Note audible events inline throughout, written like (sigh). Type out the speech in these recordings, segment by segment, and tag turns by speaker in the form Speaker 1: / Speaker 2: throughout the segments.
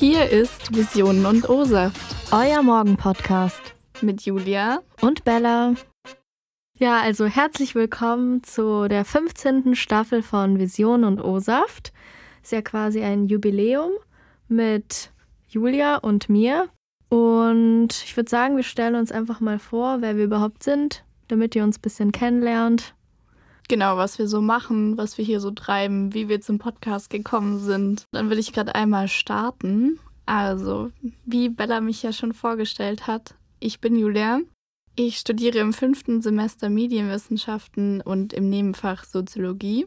Speaker 1: Hier ist Visionen und O-Saft.
Speaker 2: Euer Morgen-Podcast.
Speaker 1: Mit Julia.
Speaker 2: Und Bella. Ja, also herzlich willkommen zu der 15. Staffel von Visionen und O-Saft. Ist ja quasi ein Jubiläum mit Julia und mir. Und ich würde sagen, wir stellen uns einfach mal vor, wer wir überhaupt sind, damit ihr uns ein bisschen kennenlernt.
Speaker 1: Genau, was wir so machen, was wir hier so treiben, wie wir zum Podcast gekommen sind. Dann will ich gerade einmal starten. Also, wie Bella mich ja schon vorgestellt hat, ich bin Julia. Ich studiere im fünften Semester Medienwissenschaften und im Nebenfach Soziologie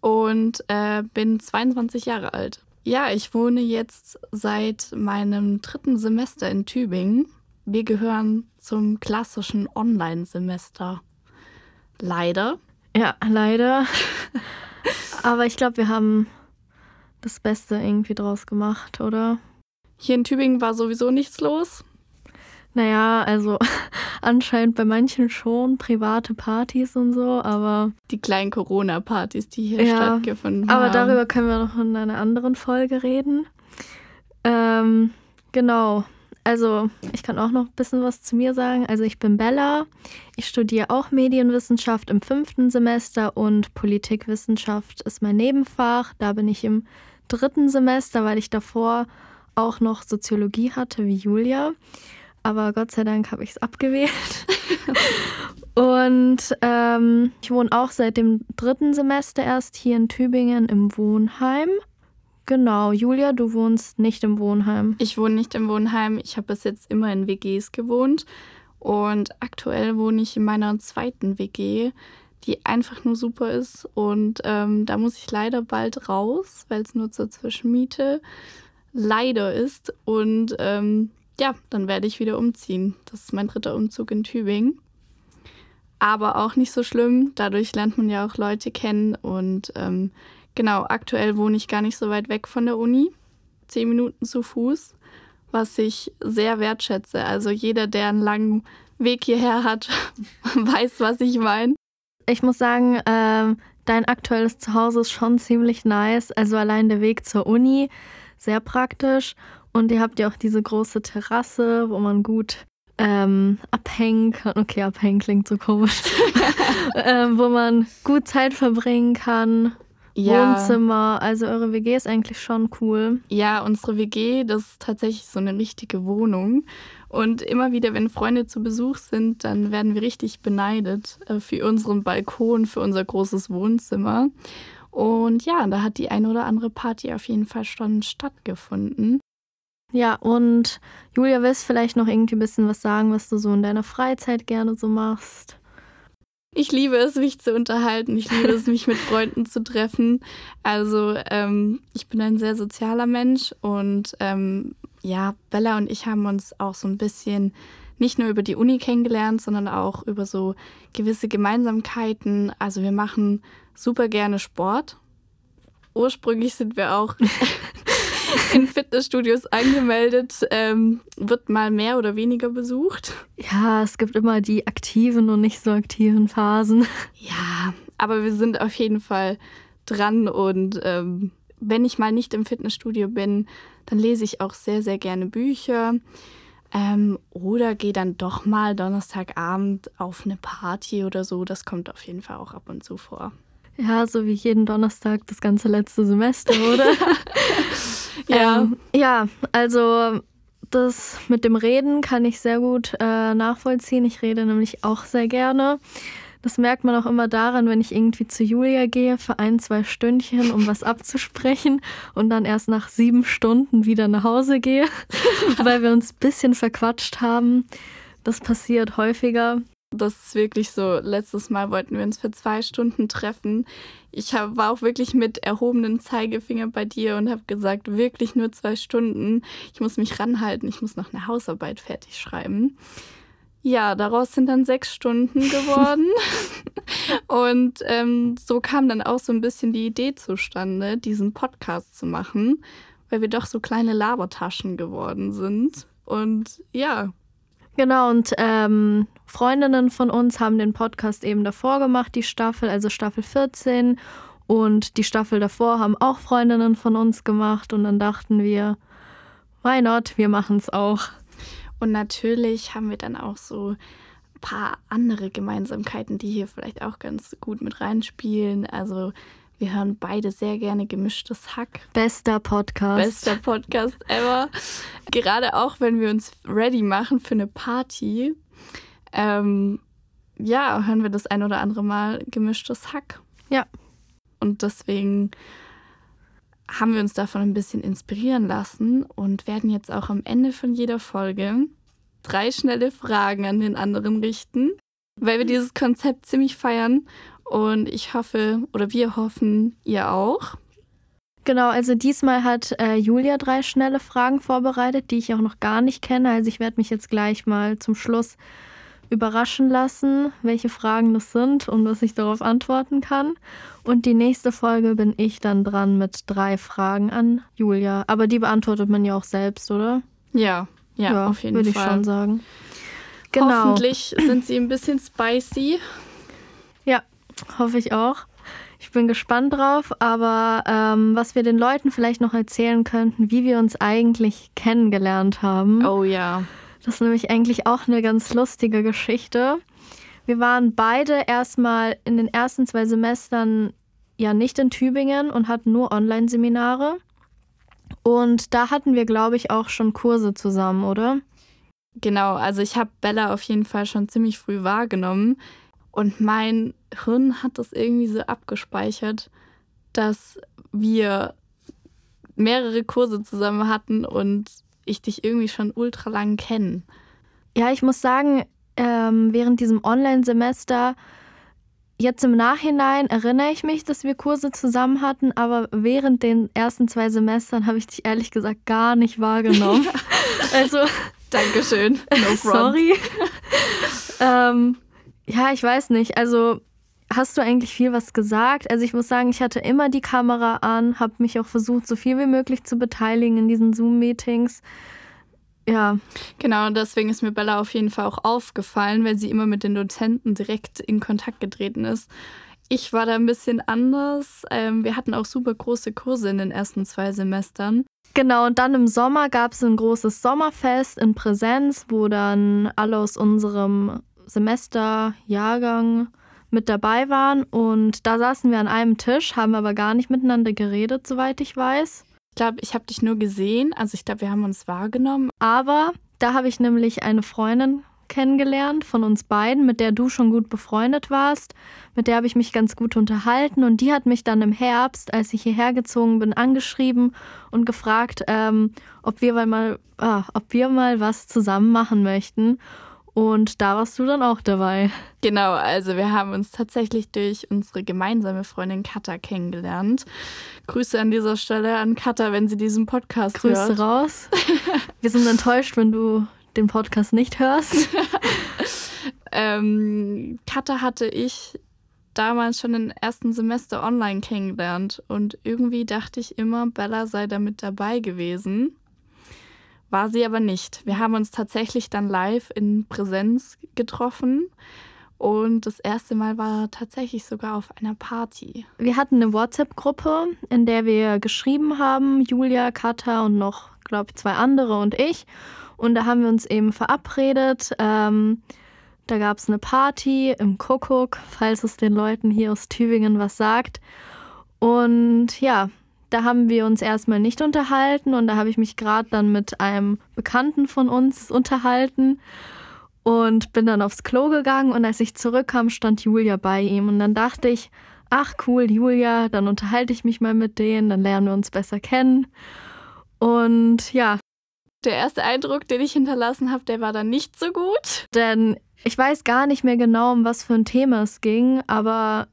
Speaker 1: und äh, bin 22 Jahre alt. Ja, ich wohne jetzt seit meinem dritten Semester in Tübingen. Wir gehören zum klassischen Online-Semester. Leider.
Speaker 2: Ja, leider. (laughs) Aber ich glaube, wir haben das Beste irgendwie draus gemacht, oder?
Speaker 1: Hier in Tübingen war sowieso nichts los.
Speaker 2: Naja, also (laughs) anscheinend bei manchen schon private Partys und so, aber.
Speaker 1: Die kleinen Corona-Partys, die hier ja, stattgefunden
Speaker 2: haben. Aber darüber können wir noch in einer anderen Folge reden. Ähm, genau. Also, ich kann auch noch ein bisschen was zu mir sagen. Also, ich bin Bella. Ich studiere auch Medienwissenschaft im fünften Semester und Politikwissenschaft ist mein Nebenfach. Da bin ich im dritten Semester, weil ich davor auch noch Soziologie hatte, wie Julia. Aber Gott sei Dank habe ich es abgewählt. (laughs) und ähm, ich wohne auch seit dem dritten Semester erst hier in Tübingen im Wohnheim. Genau, Julia, du wohnst nicht im Wohnheim.
Speaker 1: Ich wohne nicht im Wohnheim. Ich habe bis jetzt immer in WGs gewohnt. Und aktuell wohne ich in meiner zweiten WG, die einfach nur super ist. Und ähm, da muss ich leider bald raus, weil es nur zur Zwischenmiete leider ist. Und ähm, ja, dann werde ich wieder umziehen. Das ist mein dritter Umzug in Tübingen. Aber auch nicht so schlimm. Dadurch lernt man ja auch Leute kennen und ähm, Genau, aktuell wohne ich gar nicht so weit weg von der Uni. Zehn Minuten zu Fuß, was ich sehr wertschätze. Also jeder, der einen langen Weg hierher hat, (laughs) weiß, was ich meine.
Speaker 2: Ich muss sagen, äh, dein aktuelles Zuhause ist schon ziemlich nice. Also allein der Weg zur Uni, sehr praktisch. Und ihr habt ja auch diese große Terrasse, wo man gut ähm, abhängen kann. Okay, abhängen klingt so komisch. (laughs) (laughs) ähm, wo man gut Zeit verbringen kann ja. Wohnzimmer. Also eure WG ist eigentlich schon cool.
Speaker 1: Ja, unsere WG, das ist tatsächlich so eine richtige Wohnung. Und immer wieder, wenn Freunde zu Besuch sind, dann werden wir richtig beneidet äh, für unseren Balkon, für unser großes Wohnzimmer. Und ja, da hat die eine oder andere Party auf jeden Fall schon stattgefunden.
Speaker 2: Ja, und Julia, willst vielleicht noch irgendwie ein bisschen was sagen, was du so in deiner Freizeit gerne so machst?
Speaker 1: Ich liebe es, mich zu unterhalten. Ich liebe es, mich mit (laughs) Freunden zu treffen. Also ähm, ich bin ein sehr sozialer Mensch und ähm, ja, Bella und ich haben uns auch so ein bisschen nicht nur über die Uni kennengelernt, sondern auch über so gewisse Gemeinsamkeiten. Also wir machen super gerne Sport. Ursprünglich sind wir auch (laughs) (laughs) in Fitnessstudios angemeldet, ähm, wird mal mehr oder weniger besucht.
Speaker 2: Ja, es gibt immer die aktiven und nicht so aktiven Phasen.
Speaker 1: Ja, aber wir sind auf jeden Fall dran und ähm, wenn ich mal nicht im Fitnessstudio bin, dann lese ich auch sehr, sehr gerne Bücher. Ähm, oder gehe dann doch mal Donnerstagabend auf eine Party oder so. Das kommt auf jeden Fall auch ab und zu vor.
Speaker 2: Ja, so wie jeden Donnerstag das ganze letzte Semester, oder? (laughs) ja. Ähm, ja, also das mit dem Reden kann ich sehr gut äh, nachvollziehen. Ich rede nämlich auch sehr gerne. Das merkt man auch immer daran, wenn ich irgendwie zu Julia gehe für ein, zwei Stündchen, um was abzusprechen und dann erst nach sieben Stunden wieder nach Hause gehe, (laughs) weil wir uns ein bisschen verquatscht haben. Das passiert häufiger.
Speaker 1: Das ist wirklich so. Letztes Mal wollten wir uns für zwei Stunden treffen. Ich hab, war auch wirklich mit erhobenem Zeigefinger bei dir und habe gesagt, wirklich nur zwei Stunden. Ich muss mich ranhalten. Ich muss noch eine Hausarbeit fertig schreiben. Ja, daraus sind dann sechs Stunden geworden. (laughs) und ähm, so kam dann auch so ein bisschen die Idee zustande, diesen Podcast zu machen, weil wir doch so kleine Labertaschen geworden sind. Und ja,
Speaker 2: Genau, und ähm, Freundinnen von uns haben den Podcast eben davor gemacht, die Staffel, also Staffel 14. Und die Staffel davor haben auch Freundinnen von uns gemacht. Und dann dachten wir, why not? Wir machen es auch.
Speaker 1: Und natürlich haben wir dann auch so ein paar andere Gemeinsamkeiten, die hier vielleicht auch ganz gut mit reinspielen. Also wir hören beide sehr gerne gemischtes Hack.
Speaker 2: Bester Podcast.
Speaker 1: Bester Podcast ever. Gerade auch, wenn wir uns ready machen für eine Party. Ähm, ja, hören wir das ein oder andere Mal gemischtes Hack.
Speaker 2: Ja.
Speaker 1: Und deswegen haben wir uns davon ein bisschen inspirieren lassen und werden jetzt auch am Ende von jeder Folge drei schnelle Fragen an den anderen richten, weil wir dieses Konzept ziemlich feiern und ich hoffe oder wir hoffen, ihr auch.
Speaker 2: Genau, also diesmal hat äh, Julia drei schnelle Fragen vorbereitet, die ich auch noch gar nicht kenne. Also ich werde mich jetzt gleich mal zum Schluss überraschen lassen, welche Fragen das sind und was ich darauf antworten kann. Und die nächste Folge bin ich dann dran mit drei Fragen an Julia. Aber die beantwortet man ja auch selbst, oder?
Speaker 1: Ja, ja, ja auf jeden Fall.
Speaker 2: Würde ich schon sagen.
Speaker 1: Genau. Hoffentlich sind sie ein bisschen spicy.
Speaker 2: Hoffe ich auch. Ich bin gespannt drauf, aber ähm, was wir den Leuten vielleicht noch erzählen könnten, wie wir uns eigentlich kennengelernt haben.
Speaker 1: Oh ja.
Speaker 2: Das ist nämlich eigentlich auch eine ganz lustige Geschichte. Wir waren beide erstmal in den ersten zwei Semestern ja nicht in Tübingen und hatten nur Online-Seminare. Und da hatten wir, glaube ich, auch schon Kurse zusammen, oder?
Speaker 1: Genau, also ich habe Bella auf jeden Fall schon ziemlich früh wahrgenommen. Und mein Hirn hat das irgendwie so abgespeichert, dass wir mehrere Kurse zusammen hatten und ich dich irgendwie schon ultra lang kenne.
Speaker 2: Ja, ich muss sagen, ähm, während diesem Online-Semester, jetzt im Nachhinein erinnere ich mich, dass wir Kurse zusammen hatten, aber während den ersten zwei Semestern habe ich dich ehrlich gesagt gar nicht wahrgenommen. (laughs) also.
Speaker 1: Dankeschön.
Speaker 2: No (laughs) sorry. (laughs) ähm, ja, ich weiß nicht. Also hast du eigentlich viel was gesagt? Also ich muss sagen, ich hatte immer die Kamera an, habe mich auch versucht, so viel wie möglich zu beteiligen in diesen Zoom-Meetings. Ja.
Speaker 1: Genau, deswegen ist mir Bella auf jeden Fall auch aufgefallen, weil sie immer mit den Dozenten direkt in Kontakt getreten ist. Ich war da ein bisschen anders. Ähm, wir hatten auch super große Kurse in den ersten zwei Semestern.
Speaker 2: Genau, und dann im Sommer gab es ein großes Sommerfest in Präsenz, wo dann alle aus unserem Semesterjahrgang mit dabei waren. Und da saßen wir an einem Tisch, haben aber gar nicht miteinander geredet, soweit ich weiß.
Speaker 1: Ich glaube, ich habe dich nur gesehen. Also ich glaube, wir haben uns wahrgenommen.
Speaker 2: Aber da habe ich nämlich eine Freundin kennengelernt von uns beiden, mit der du schon gut befreundet warst. Mit der habe ich mich ganz gut unterhalten und die hat mich dann im Herbst, als ich hierher gezogen bin, angeschrieben und gefragt, ähm, ob wir mal, ah, ob wir mal was zusammen machen möchten. Und da warst du dann auch dabei.
Speaker 1: Genau, also wir haben uns tatsächlich durch unsere gemeinsame Freundin Katha kennengelernt. Grüße an dieser Stelle an Katha, wenn sie diesen Podcast
Speaker 2: Grüße
Speaker 1: hört.
Speaker 2: Grüße raus. Wir sind enttäuscht, wenn du den Podcast nicht hörst. (laughs)
Speaker 1: ähm, Katha hatte ich damals schon im ersten Semester online kennengelernt und irgendwie dachte ich immer, Bella sei da mit dabei gewesen. War sie aber nicht. Wir haben uns tatsächlich dann live in Präsenz getroffen. Und das erste Mal war tatsächlich sogar auf einer Party.
Speaker 2: Wir hatten eine WhatsApp-Gruppe, in der wir geschrieben haben, Julia, Katha und noch, glaube ich, zwei andere und ich. Und da haben wir uns eben verabredet. Ähm, da gab es eine Party im Kuckuck, falls es den Leuten hier aus Tübingen was sagt. Und ja, da haben wir uns erstmal nicht unterhalten und da habe ich mich gerade dann mit einem Bekannten von uns unterhalten und bin dann aufs Klo gegangen und als ich zurückkam, stand Julia bei ihm und dann dachte ich, ach cool, Julia, dann unterhalte ich mich mal mit denen, dann lernen wir uns besser kennen. Und ja.
Speaker 1: Der erste Eindruck, den ich hinterlassen habe, der war dann nicht so gut.
Speaker 2: Denn ich weiß gar nicht mehr genau, um was für ein Thema es ging, aber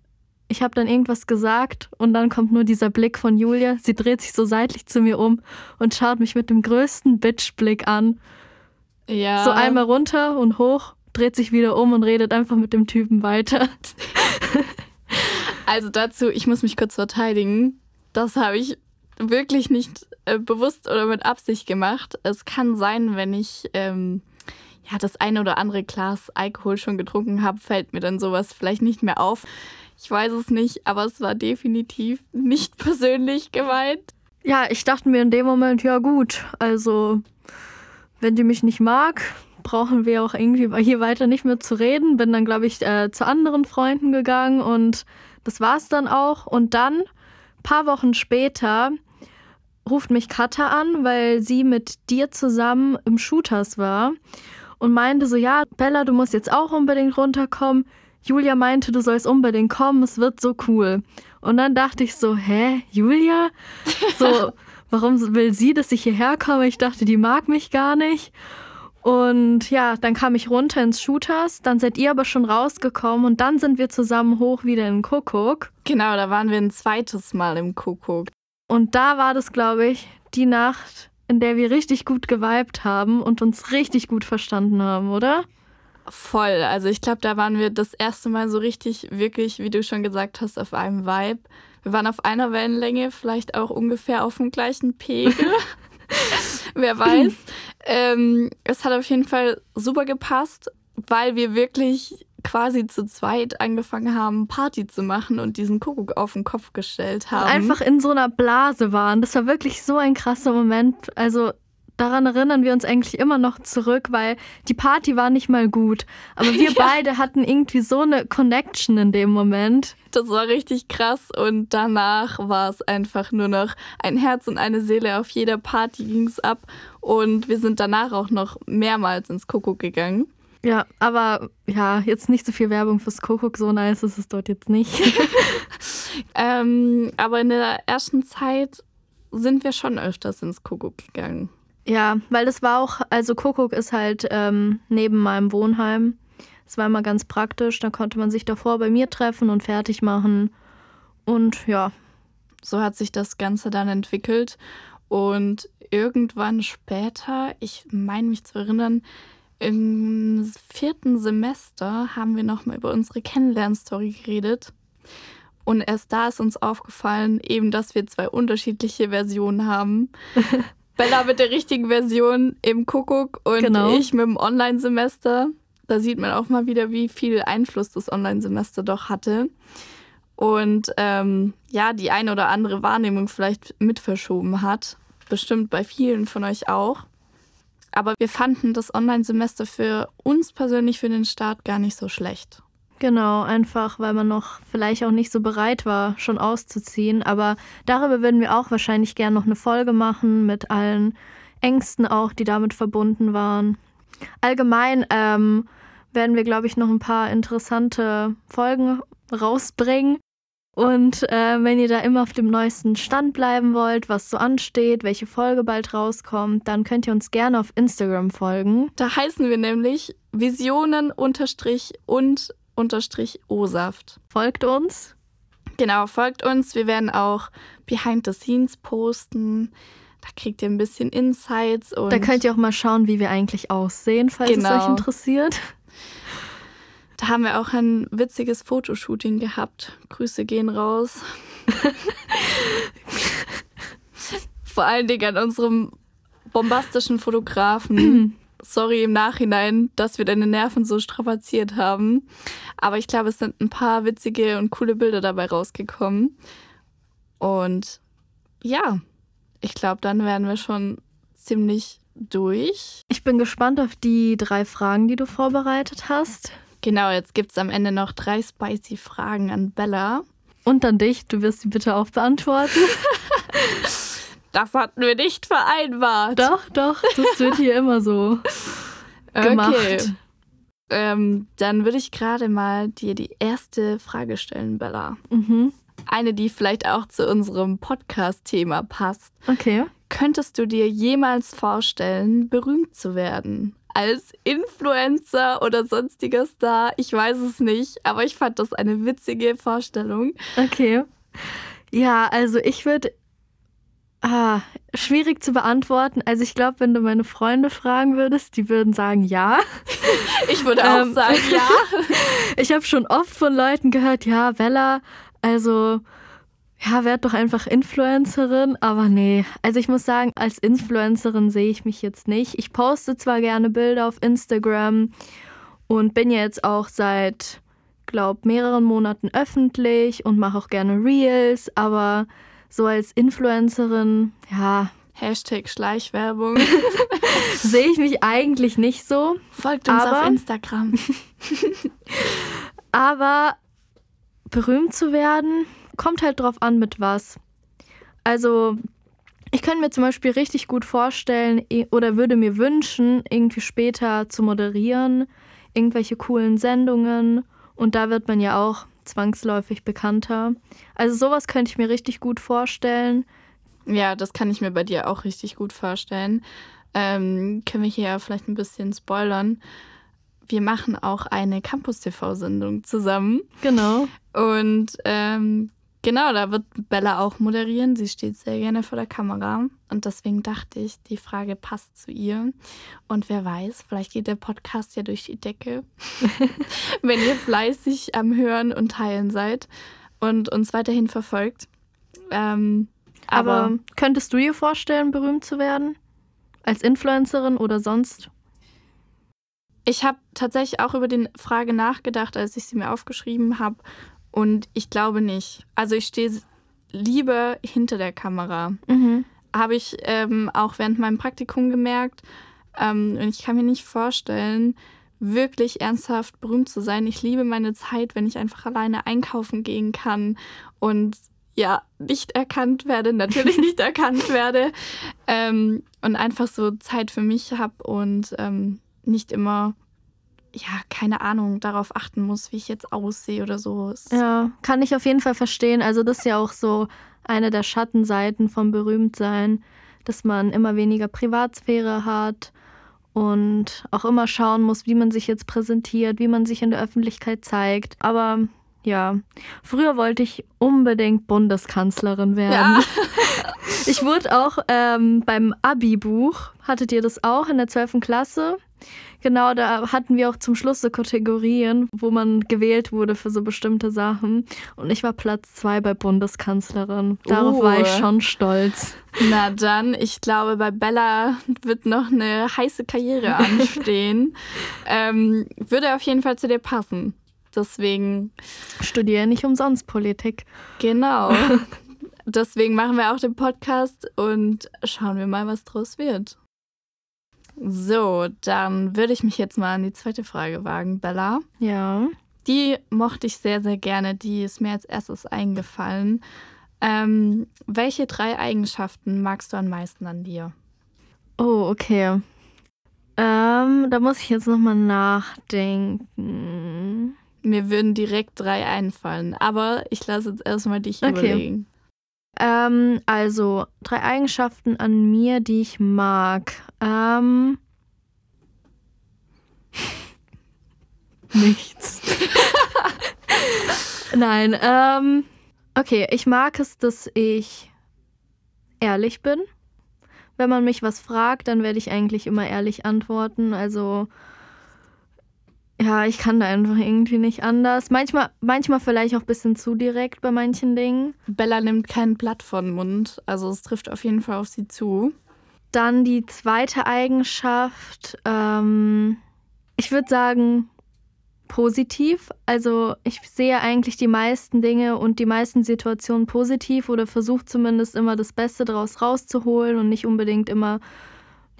Speaker 2: ich habe dann irgendwas gesagt und dann kommt nur dieser Blick von Julia. Sie dreht sich so seitlich zu mir um und schaut mich mit dem größten Bitch-Blick an.
Speaker 1: Ja.
Speaker 2: So einmal runter und hoch, dreht sich wieder um und redet einfach mit dem Typen weiter. (laughs)
Speaker 1: Also dazu, ich muss mich kurz verteidigen. Das habe ich wirklich nicht äh, bewusst oder mit Absicht gemacht. Es kann sein, wenn ich ähm, ja das eine oder andere Glas Alkohol schon getrunken habe, fällt mir dann sowas vielleicht nicht mehr auf. Ich weiß es nicht, aber es war definitiv nicht (laughs) persönlich gemeint.
Speaker 2: ja, ich dachte mir in dem Moment, ja gut, also wenn die mich nicht mag, brauchen wir auch irgendwie hier weiter nicht mehr zu reden. Bin dann, glaube ich, äh, zu anderen Freunden gegangen und das war es dann auch. Und dann, paar Wochen später, ruft mich Katha an, weil sie mit dir zusammen im Shooters war und meinte so, ja, Bella, du musst jetzt auch unbedingt runterkommen. Julia meinte, du sollst unbedingt kommen, es wird so cool. Und dann dachte ich so, hä, Julia? So, (laughs) warum will sie, dass ich hierher komme? Ich dachte, die mag mich gar nicht. Und ja, dann kam ich runter ins Shooters, dann seid ihr aber schon rausgekommen und dann sind wir zusammen hoch wieder in Kuckuck.
Speaker 1: Genau, da waren wir ein zweites Mal im Kuckuck.
Speaker 2: Und da war das, glaube ich, die Nacht, in der wir richtig gut geweibt haben und uns richtig gut verstanden haben, oder?
Speaker 1: Voll. Also ich glaube, da waren wir das erste Mal so richtig, wirklich, wie du schon gesagt hast, auf einem Vibe. Wir waren auf einer Wellenlänge, vielleicht auch ungefähr auf dem gleichen Pegel. (laughs) Wer weiß. Ähm, es hat auf jeden Fall super gepasst, weil wir wirklich quasi zu zweit angefangen haben, Party zu machen und diesen Kuckuck auf den Kopf gestellt haben.
Speaker 2: Einfach in so einer Blase waren. Das war wirklich so ein krasser Moment. Also daran erinnern wir uns eigentlich immer noch zurück, weil die Party war nicht mal gut. Aber wir (laughs) ja. beide hatten irgendwie so eine Connection in dem Moment.
Speaker 1: Das war richtig krass und danach war es einfach nur noch ein Herz und eine Seele. Auf jeder Party ging es ab und wir sind danach auch noch mehrmals ins Kuckuck gegangen.
Speaker 2: Ja, aber ja, jetzt nicht so viel Werbung fürs Kuckuck, so nice ist es dort jetzt nicht. (laughs)
Speaker 1: ähm, aber in der ersten Zeit sind wir schon öfters ins Kuckuck gegangen.
Speaker 2: Ja, weil das war auch, also Kuckuck ist halt ähm, neben meinem Wohnheim. Das war immer ganz praktisch. Da konnte man sich davor bei mir treffen und fertig machen. Und ja.
Speaker 1: So hat sich das Ganze dann entwickelt. Und irgendwann später, ich meine mich zu erinnern, im vierten Semester haben wir nochmal über unsere Kennenlernstory geredet. Und erst da ist uns aufgefallen, eben, dass wir zwei unterschiedliche Versionen haben. (laughs) Bella mit der richtigen Version im Kuckuck und genau. ich mit dem Online-Semester. Da sieht man auch mal wieder, wie viel Einfluss das Online-Semester doch hatte. Und ähm, ja, die eine oder andere Wahrnehmung vielleicht mit verschoben hat. Bestimmt bei vielen von euch auch. Aber wir fanden das Online-Semester für uns persönlich für den Start gar nicht so schlecht.
Speaker 2: Genau, einfach weil man noch vielleicht auch nicht so bereit war, schon auszuziehen. Aber darüber würden wir auch wahrscheinlich gerne noch eine Folge machen mit allen Ängsten auch, die damit verbunden waren. Allgemein ähm, werden wir, glaube ich, noch ein paar interessante Folgen rausbringen. Und äh, wenn ihr da immer auf dem neuesten Stand bleiben wollt, was so ansteht, welche Folge bald rauskommt, dann könnt ihr uns gerne auf Instagram folgen.
Speaker 1: Da heißen wir nämlich Visionen unterstrich und O-Saft.
Speaker 2: Folgt uns.
Speaker 1: Genau, folgt uns. Wir werden auch Behind the Scenes posten. Da kriegt ihr ein bisschen Insights. Und
Speaker 2: da könnt ihr auch mal schauen, wie wir eigentlich aussehen, falls genau. es euch interessiert.
Speaker 1: Da haben wir auch ein witziges Fotoshooting gehabt. Grüße gehen raus. (laughs) Vor allen Dingen an unserem bombastischen Fotografen. (clears throat) sorry im Nachhinein, dass wir deine Nerven so strapaziert haben. Aber ich glaube, es sind ein paar witzige und coole Bilder dabei rausgekommen. Und ja, ich glaube, dann werden wir schon ziemlich durch.
Speaker 2: Ich bin gespannt auf die drei Fragen, die du vorbereitet hast.
Speaker 1: Genau, jetzt gibt es am Ende noch drei spicy Fragen an Bella.
Speaker 2: Und an dich, du wirst sie bitte auch beantworten. (laughs)
Speaker 1: Das hatten wir nicht vereinbart.
Speaker 2: Doch, doch, das wird hier immer so (laughs) gemacht. Okay.
Speaker 1: Ähm, dann würde ich gerade mal dir die erste Frage stellen, Bella. Mhm. Eine, die vielleicht auch zu unserem Podcast-Thema passt.
Speaker 2: Okay.
Speaker 1: Könntest du dir jemals vorstellen, berühmt zu werden? Als Influencer oder sonstiger Star? Ich weiß es nicht, aber ich fand das eine witzige Vorstellung.
Speaker 2: Okay. Ja, also ich würde Ah, schwierig zu beantworten. Also ich glaube, wenn du meine Freunde fragen würdest, die würden sagen ja. (laughs)
Speaker 1: Ich würde auch ähm, sagen ja. (laughs)
Speaker 2: ich habe schon oft von Leuten gehört, ja, Bella, also ja, werd doch einfach Influencerin, aber nee. Also ich muss sagen, als Influencerin sehe ich mich jetzt nicht. Ich poste zwar gerne Bilder auf Instagram und bin jetzt auch seit, glaube mehreren Monaten öffentlich und mache auch gerne Reels, aber so als Influencerin, ja.
Speaker 1: Hashtag Schleichwerbung. (laughs)
Speaker 2: sehe ich mich eigentlich nicht so.
Speaker 1: Folgt uns aber, auf Instagram. (laughs)
Speaker 2: aber berühmt zu werden, kommt halt drauf an, mit was. Also, ich könnte mir zum Beispiel richtig gut vorstellen oder würde mir wünschen, irgendwie später zu moderieren, irgendwelche coolen Sendungen. Und da wird man ja auch zwangsläufig bekannter. Also sowas könnte ich mir richtig gut vorstellen.
Speaker 1: Ja, das kann ich mir bei dir auch richtig gut vorstellen. Ähm, können wir hier vielleicht ein bisschen spoilern. Wir machen auch eine Campus-TV-Sendung zusammen.
Speaker 2: Genau.
Speaker 1: Und ähm, Genau, da wird Bella auch moderieren. Sie steht sehr gerne vor der Kamera. Und deswegen dachte ich, die Frage passt zu ihr. Und wer weiß, vielleicht geht der Podcast ja durch die Decke. (laughs) (laughs) Wenn ihr fleißig am Hören und Teilen seid und uns weiterhin verfolgt. Ähm,
Speaker 2: aber, aber könntest du dir vorstellen, berühmt zu werden? Als Influencerin oder sonst?
Speaker 1: Ich habe tatsächlich auch über die Frage nachgedacht, als ich sie mir aufgeschrieben habe. Und ich glaube nicht. Also ich stehe lieber hinter der Kamera. Mhm. Habe ich ähm, auch während meinem Praktikum gemerkt. Ähm, und ich kann mir nicht vorstellen, wirklich ernsthaft berühmt zu sein. Ich liebe meine Zeit, wenn ich einfach alleine einkaufen gehen kann und ja, nicht erkannt werde, (laughs) natürlich nicht erkannt werde ähm, und einfach so Zeit für mich habe und ähm, nicht immer ja, keine Ahnung, darauf achten muss, wie ich jetzt aussehe oder so.
Speaker 2: Ja, kann ich auf jeden Fall verstehen. Also das ist ja auch so eine der Schattenseiten vom Berühmtsein, dass man immer weniger Privatsphäre hat und auch immer schauen muss, wie man sich jetzt präsentiert, wie man sich in der Öffentlichkeit zeigt. Aber ja, früher wollte ich unbedingt Bundeskanzlerin werden. Ja. (laughs) (laughs) ich wurde auch ähm, beim Abi-Buch, hattet ihr das auch in der 12. Klasse? Genau, da hatten wir auch zum Schluss so Kategorien, wo man gewählt wurde für so bestimmte Sachen. Und ich war Platz zwei bei Bundeskanzlerin. Darauf uh. war ich schon stolz.
Speaker 1: Na dann, ich glaube, bei Bella wird noch eine heiße Karriere anstehen. (laughs) ähm, würde auf jeden Fall zu dir passen. Deswegen.
Speaker 2: Studiere nicht umsonst Politik.
Speaker 1: Genau. (laughs) Deswegen machen wir auch den Podcast und schauen wir mal, was draus wird. So, dann würde ich mich jetzt mal an die zweite Frage wagen, Bella.
Speaker 2: Ja.
Speaker 1: Die mochte ich sehr, sehr gerne. Die ist mir als erstes eingefallen. Ähm, welche drei Eigenschaften magst du am meisten an dir?
Speaker 2: Oh, okay. Ähm, da muss ich jetzt nochmal nachdenken.
Speaker 1: Mir würden direkt drei einfallen, aber ich lasse jetzt erstmal dich okay. überlegen.
Speaker 2: Ähm, also, drei Eigenschaften an mir, die ich mag. Ähm. (laughs) Nichts. (laughs) Nein, ähm. Okay, ich mag es, dass ich ehrlich bin. Wenn man mich was fragt, dann werde ich eigentlich immer ehrlich antworten. Also ja, ich kann da einfach irgendwie nicht anders. Manchmal, manchmal vielleicht auch ein bisschen zu direkt bei manchen Dingen.
Speaker 1: Bella nimmt kein Blatt von Mund, also es trifft auf jeden Fall auf sie zu.
Speaker 2: Dann die zweite Eigenschaft, ähm, ich würde sagen, positiv. Also ich sehe eigentlich die meisten Dinge und die meisten Situationen positiv oder versuche zumindest immer das Beste daraus rauszuholen und nicht unbedingt immer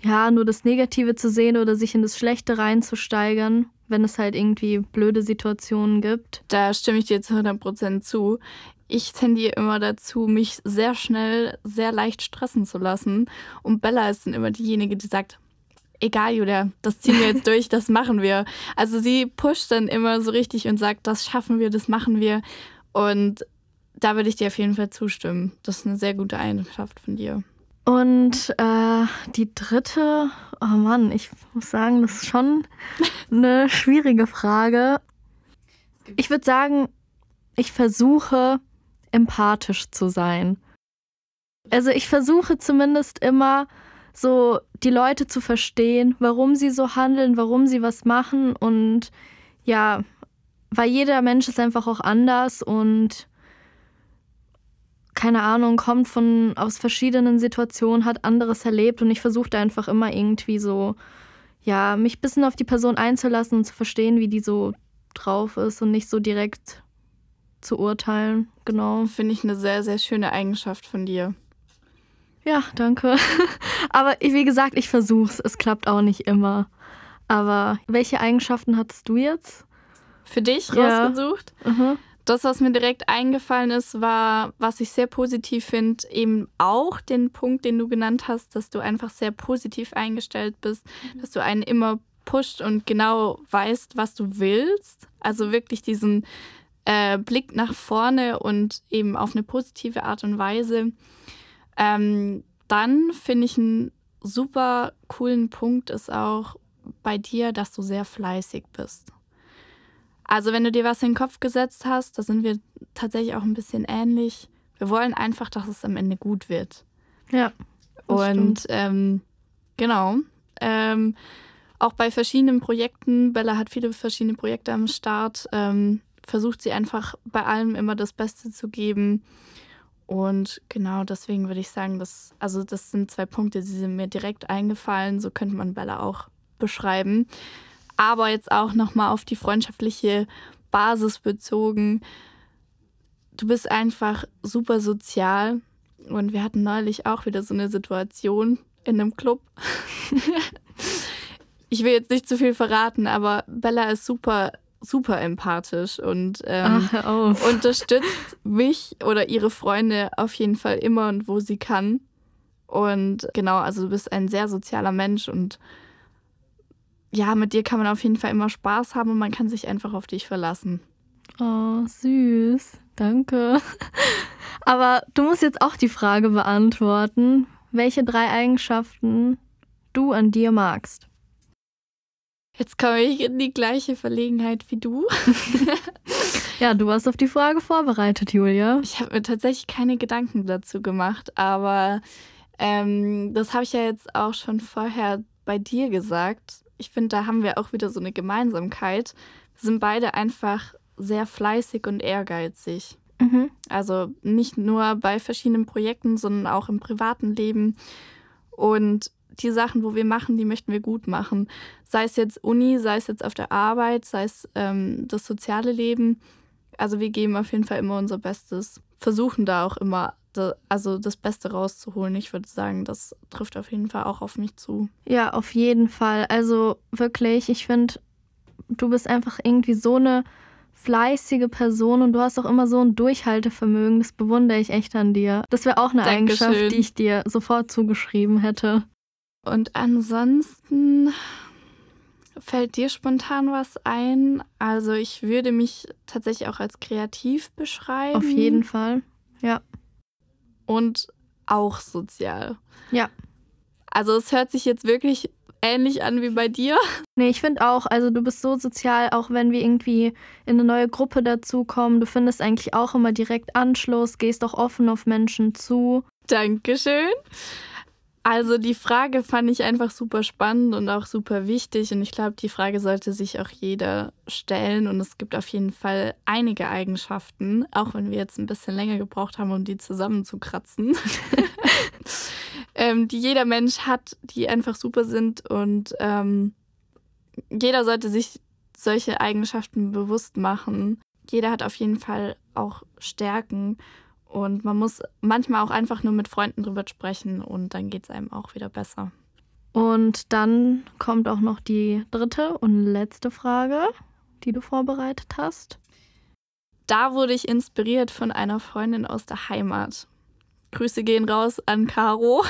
Speaker 2: ja, nur das Negative zu sehen oder sich in das Schlechte reinzusteigern wenn es halt irgendwie blöde Situationen gibt.
Speaker 1: Da stimme ich dir zu 100% zu. Ich tendiere immer dazu, mich sehr schnell, sehr leicht stressen zu lassen. Und Bella ist dann immer diejenige, die sagt, egal, Julia, das ziehen wir jetzt (laughs) durch, das machen wir. Also sie pusht dann immer so richtig und sagt, das schaffen wir, das machen wir. Und da würde ich dir auf jeden Fall zustimmen. Das ist eine sehr gute Eigenschaft von dir.
Speaker 2: Und äh, die dritte, oh Mann, ich muss sagen, das ist schon eine schwierige Frage. Ich würde sagen, ich versuche empathisch zu sein. Also ich versuche zumindest immer so die Leute zu verstehen, warum sie so handeln, warum sie was machen und ja, weil jeder Mensch ist einfach auch anders und keine Ahnung, kommt von aus verschiedenen Situationen, hat anderes erlebt und ich versuchte einfach immer irgendwie so, ja, mich ein bisschen auf die Person einzulassen und zu verstehen, wie die so drauf ist und nicht so direkt zu urteilen. Genau.
Speaker 1: Finde ich eine sehr, sehr schöne Eigenschaft von dir.
Speaker 2: Ja, danke. (laughs) Aber wie gesagt, ich versuche es. Es klappt auch nicht immer. Aber welche Eigenschaften hattest du jetzt?
Speaker 1: Für dich ja. rausgesucht? Mhm. Das, was mir direkt eingefallen ist, war, was ich sehr positiv finde, eben auch den Punkt, den du genannt hast, dass du einfach sehr positiv eingestellt bist, mhm. dass du einen immer pusht und genau weißt, was du willst. Also wirklich diesen äh, Blick nach vorne und eben auf eine positive Art und Weise. Ähm, dann finde ich einen super coolen Punkt ist auch bei dir, dass du sehr fleißig bist. Also wenn du dir was in den Kopf gesetzt hast, da sind wir tatsächlich auch ein bisschen ähnlich. Wir wollen einfach, dass es am Ende gut wird.
Speaker 2: Ja.
Speaker 1: Und ähm, genau. Ähm, auch bei verschiedenen Projekten, Bella hat viele verschiedene Projekte am Start, ähm, versucht sie einfach bei allem immer das Beste zu geben. Und genau deswegen würde ich sagen, dass, also das sind zwei Punkte, die sind mir direkt eingefallen. So könnte man Bella auch beschreiben. Aber jetzt auch nochmal auf die freundschaftliche Basis bezogen. Du bist einfach super sozial. Und wir hatten neulich auch wieder so eine Situation in einem Club. (laughs) ich will jetzt nicht zu viel verraten, aber Bella ist super super empathisch und ähm, Ach, unterstützt mich oder ihre Freunde auf jeden Fall immer und wo sie kann. Und genau, also du bist ein sehr sozialer Mensch und ja, mit dir kann man auf jeden Fall immer Spaß haben und man kann sich einfach auf dich verlassen.
Speaker 2: Oh, süß. Danke. (laughs) Aber du musst jetzt auch die Frage beantworten, welche drei Eigenschaften du an dir magst.
Speaker 1: Jetzt komme ich in die gleiche Verlegenheit wie du. (laughs)
Speaker 2: ja, du warst auf die Frage vorbereitet, Julia.
Speaker 1: Ich habe mir tatsächlich keine Gedanken dazu gemacht, aber ähm, das habe ich ja jetzt auch schon vorher bei dir gesagt. Ich finde, da haben wir auch wieder so eine Gemeinsamkeit. Wir sind beide einfach sehr fleißig und ehrgeizig. Mhm. Also nicht nur bei verschiedenen Projekten, sondern auch im privaten Leben. Und die Sachen, wo wir machen, die möchten wir gut machen. Sei es jetzt Uni, sei es jetzt auf der Arbeit, sei es ähm, das soziale Leben. Also wir geben auf jeden Fall immer unser Bestes, versuchen da auch immer also das Beste rauszuholen. Ich würde sagen, das trifft auf jeden Fall auch auf mich zu.
Speaker 2: Ja, auf jeden Fall. Also wirklich, ich finde, du bist einfach irgendwie so eine fleißige Person und du hast auch immer so ein Durchhaltevermögen. Das bewundere ich echt an dir. Das wäre auch eine Dankeschön. Eigenschaft, die ich dir sofort zugeschrieben hätte.
Speaker 1: Und ansonsten fällt dir spontan was ein? Also ich würde mich tatsächlich auch als kreativ beschreiben.
Speaker 2: Auf jeden Fall, ja.
Speaker 1: Und auch sozial.
Speaker 2: Ja.
Speaker 1: Also es hört sich jetzt wirklich ähnlich an wie bei dir.
Speaker 2: Nee, ich finde auch, also du bist so sozial, auch wenn wir irgendwie in eine neue Gruppe dazukommen. Du findest eigentlich auch immer direkt Anschluss, gehst auch offen auf Menschen zu.
Speaker 1: Dankeschön. Also die Frage fand ich einfach super spannend und auch super wichtig. Und ich glaube, die Frage sollte sich auch jeder stellen. Und es gibt auf jeden Fall einige Eigenschaften, auch wenn wir jetzt ein bisschen länger gebraucht haben, um die zusammenzukratzen, (laughs) ähm, die jeder Mensch hat, die einfach super sind. Und ähm, jeder sollte sich solche Eigenschaften bewusst machen. Jeder hat auf jeden Fall auch Stärken. Und man muss manchmal auch einfach nur mit Freunden drüber sprechen und dann geht es einem auch wieder besser.
Speaker 2: Und dann kommt auch noch die dritte und letzte Frage, die du vorbereitet hast.
Speaker 1: Da wurde ich inspiriert von einer Freundin aus der Heimat. Grüße gehen raus an Caro,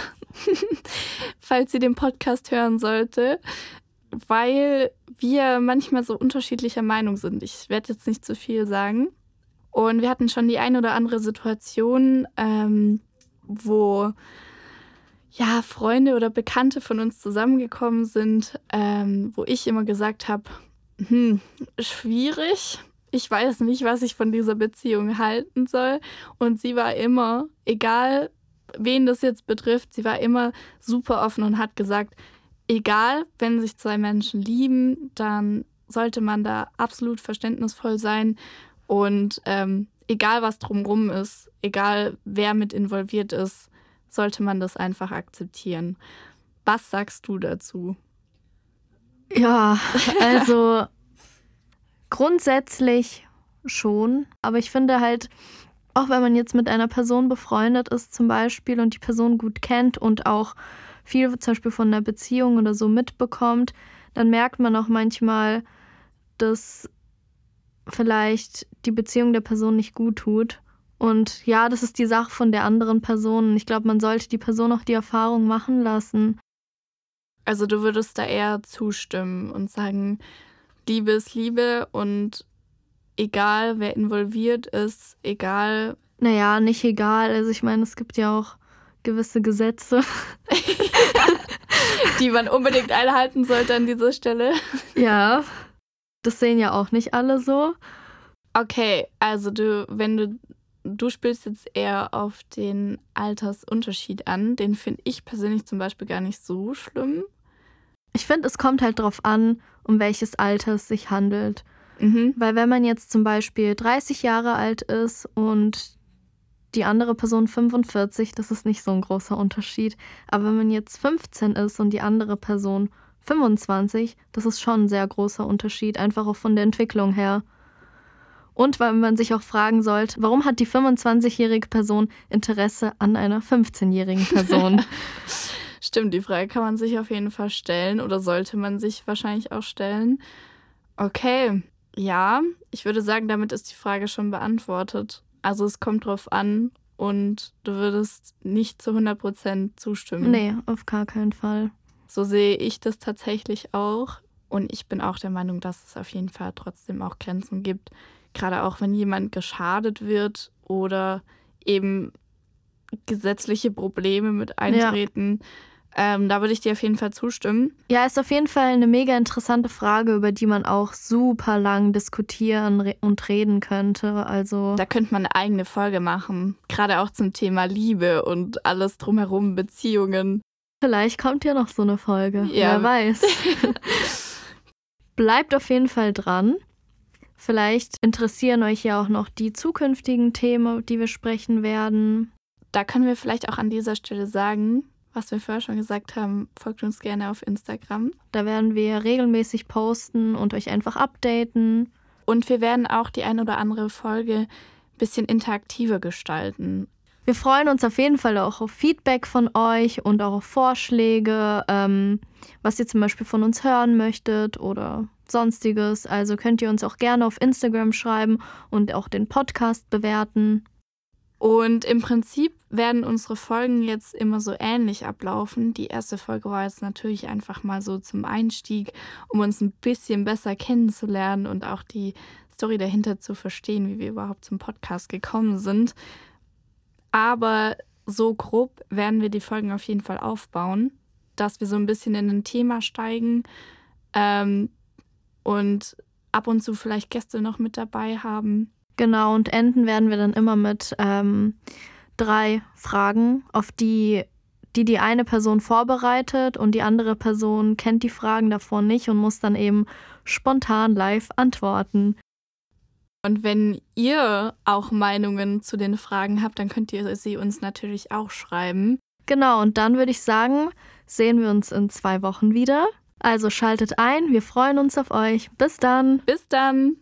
Speaker 1: (laughs) falls sie den Podcast hören sollte, weil wir manchmal so unterschiedlicher Meinung sind. Ich werde jetzt nicht zu viel sagen. Und wir hatten schon die eine oder andere Situation, ähm, wo ja Freunde oder Bekannte von uns zusammengekommen sind, ähm, wo ich immer gesagt habe, hm, schwierig. Ich weiß nicht, was ich von dieser Beziehung halten soll. Und sie war immer, egal wen das jetzt betrifft, sie war immer super offen und hat gesagt, egal, wenn sich zwei Menschen lieben, dann sollte man da absolut verständnisvoll sein und ähm, egal was drumrum ist, egal wer mit involviert ist, sollte man das einfach akzeptieren. Was sagst du dazu?
Speaker 2: Ja, also (laughs) grundsätzlich schon. Aber ich finde halt, auch wenn man jetzt mit einer Person befreundet ist zum Beispiel und die Person gut kennt und auch viel zum Beispiel von einer Beziehung oder so mitbekommt, dann merkt man auch manchmal, dass vielleicht die Beziehung der Person nicht gut tut. Und ja, das ist die Sache von der anderen Person. Ich glaube, man sollte die Person auch die Erfahrung machen lassen.
Speaker 1: Also du würdest da eher zustimmen und sagen, Liebe ist Liebe und egal wer involviert ist, egal.
Speaker 2: Naja, nicht egal. Also ich meine, es gibt ja auch gewisse Gesetze. (laughs)
Speaker 1: die man unbedingt einhalten sollte an dieser Stelle.
Speaker 2: Ja, das sehen ja auch nicht alle so.
Speaker 1: Okay, also du, wenn du, du spielst jetzt eher auf den Altersunterschied an, den finde ich persönlich zum Beispiel gar nicht so schlimm.
Speaker 2: Ich finde, es kommt halt darauf an, um welches Alter es sich handelt. Mhm. Weil wenn man jetzt zum Beispiel 30 Jahre alt ist und die andere Person 45, das ist nicht so ein großer Unterschied. Aber wenn man jetzt 15 ist und die andere Person 25, das ist schon ein sehr großer Unterschied, einfach auch von der Entwicklung her. Und weil man sich auch fragen sollte, warum hat die 25-jährige Person Interesse an einer 15-jährigen Person? (laughs)
Speaker 1: Stimmt, die Frage kann man sich auf jeden Fall stellen oder sollte man sich wahrscheinlich auch stellen. Okay, ja, ich würde sagen, damit ist die Frage schon beantwortet. Also es kommt drauf an und du würdest nicht zu 100% zustimmen.
Speaker 2: Nee, auf gar keinen Fall.
Speaker 1: So sehe ich das tatsächlich auch. Und ich bin auch der Meinung, dass es auf jeden Fall trotzdem auch Grenzen gibt. Gerade auch wenn jemand geschadet wird oder eben gesetzliche Probleme mit eintreten. Ja. Ähm, da würde ich dir auf jeden Fall zustimmen.
Speaker 2: Ja, ist auf jeden Fall eine mega interessante Frage, über die man auch super lang diskutieren und reden könnte. Also
Speaker 1: da könnte man eine eigene Folge machen, gerade auch zum Thema Liebe und alles drumherum, Beziehungen.
Speaker 2: Vielleicht kommt ja noch so eine Folge. Ja. Wer weiß. (laughs) Bleibt auf jeden Fall dran. Vielleicht interessieren euch ja auch noch die zukünftigen Themen, die wir sprechen werden.
Speaker 1: Da können wir vielleicht auch an dieser Stelle sagen, was wir vorher schon gesagt haben, folgt uns gerne auf Instagram.
Speaker 2: Da werden wir regelmäßig posten und euch einfach updaten.
Speaker 1: Und wir werden auch die ein oder andere Folge ein bisschen interaktiver gestalten.
Speaker 2: Wir freuen uns auf jeden Fall auch auf Feedback von euch und auch auf Vorschläge, ähm, was ihr zum Beispiel von uns hören möchtet oder sonstiges. Also könnt ihr uns auch gerne auf Instagram schreiben und auch den Podcast bewerten.
Speaker 1: Und im Prinzip werden unsere Folgen jetzt immer so ähnlich ablaufen. Die erste Folge war jetzt natürlich einfach mal so zum Einstieg, um uns ein bisschen besser kennenzulernen und auch die Story dahinter zu verstehen, wie wir überhaupt zum Podcast gekommen sind. Aber so grob werden wir die Folgen auf jeden Fall aufbauen, dass wir so ein bisschen in ein Thema steigen ähm, und ab und zu vielleicht Gäste noch mit dabei haben
Speaker 2: Genau, und enden werden wir dann immer mit ähm, drei Fragen, auf die, die die eine Person vorbereitet und die andere Person kennt die Fragen davor nicht und muss dann eben spontan live antworten.
Speaker 1: Und wenn ihr auch Meinungen zu den Fragen habt, dann könnt ihr sie uns natürlich auch schreiben.
Speaker 2: Genau, und dann würde ich sagen, sehen wir uns in zwei Wochen wieder. Also schaltet ein, wir freuen uns auf euch. Bis dann.
Speaker 1: Bis dann.